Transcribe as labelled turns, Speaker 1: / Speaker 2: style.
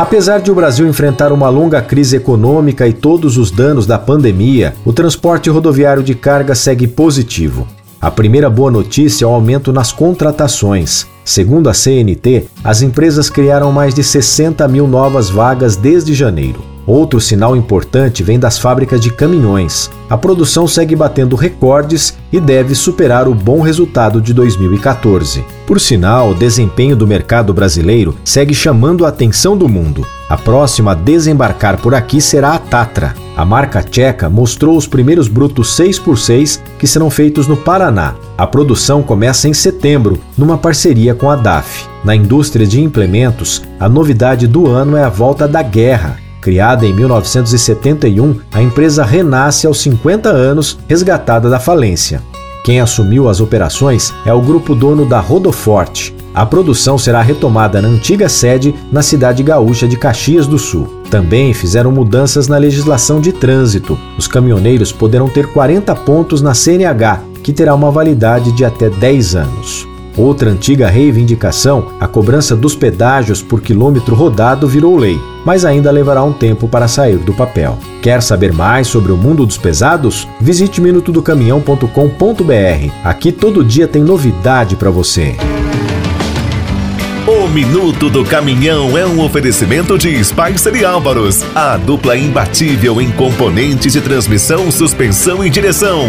Speaker 1: Apesar de o Brasil enfrentar uma longa crise econômica e todos os danos da pandemia, o transporte rodoviário de carga segue positivo. A primeira boa notícia é o aumento nas contratações. Segundo a CNT, as empresas criaram mais de 60 mil novas vagas desde janeiro. Outro sinal importante vem das fábricas de caminhões. A produção segue batendo recordes e deve superar o bom resultado de 2014. Por sinal, o desempenho do mercado brasileiro segue chamando a atenção do mundo. A próxima a desembarcar por aqui será a Tatra. A marca tcheca mostrou os primeiros brutos 6x6 que serão feitos no Paraná. A produção começa em setembro, numa parceria com a DAF. Na indústria de implementos, a novidade do ano é a volta da guerra Criada em 1971, a empresa renasce aos 50 anos, resgatada da falência. Quem assumiu as operações é o grupo dono da Rodoforte. A produção será retomada na antiga sede na cidade gaúcha de Caxias do Sul. Também fizeram mudanças na legislação de trânsito. Os caminhoneiros poderão ter 40 pontos na CNH, que terá uma validade de até 10 anos. Outra antiga reivindicação, a cobrança dos pedágios por quilômetro rodado, virou lei, mas ainda levará um tempo para sair do papel. Quer saber mais sobre o mundo dos pesados? Visite minutodocaminhão.com.br. Aqui todo dia tem novidade para você.
Speaker 2: O Minuto do Caminhão é um oferecimento de Spicer e Álvaros, a dupla imbatível em componentes de transmissão, suspensão e direção.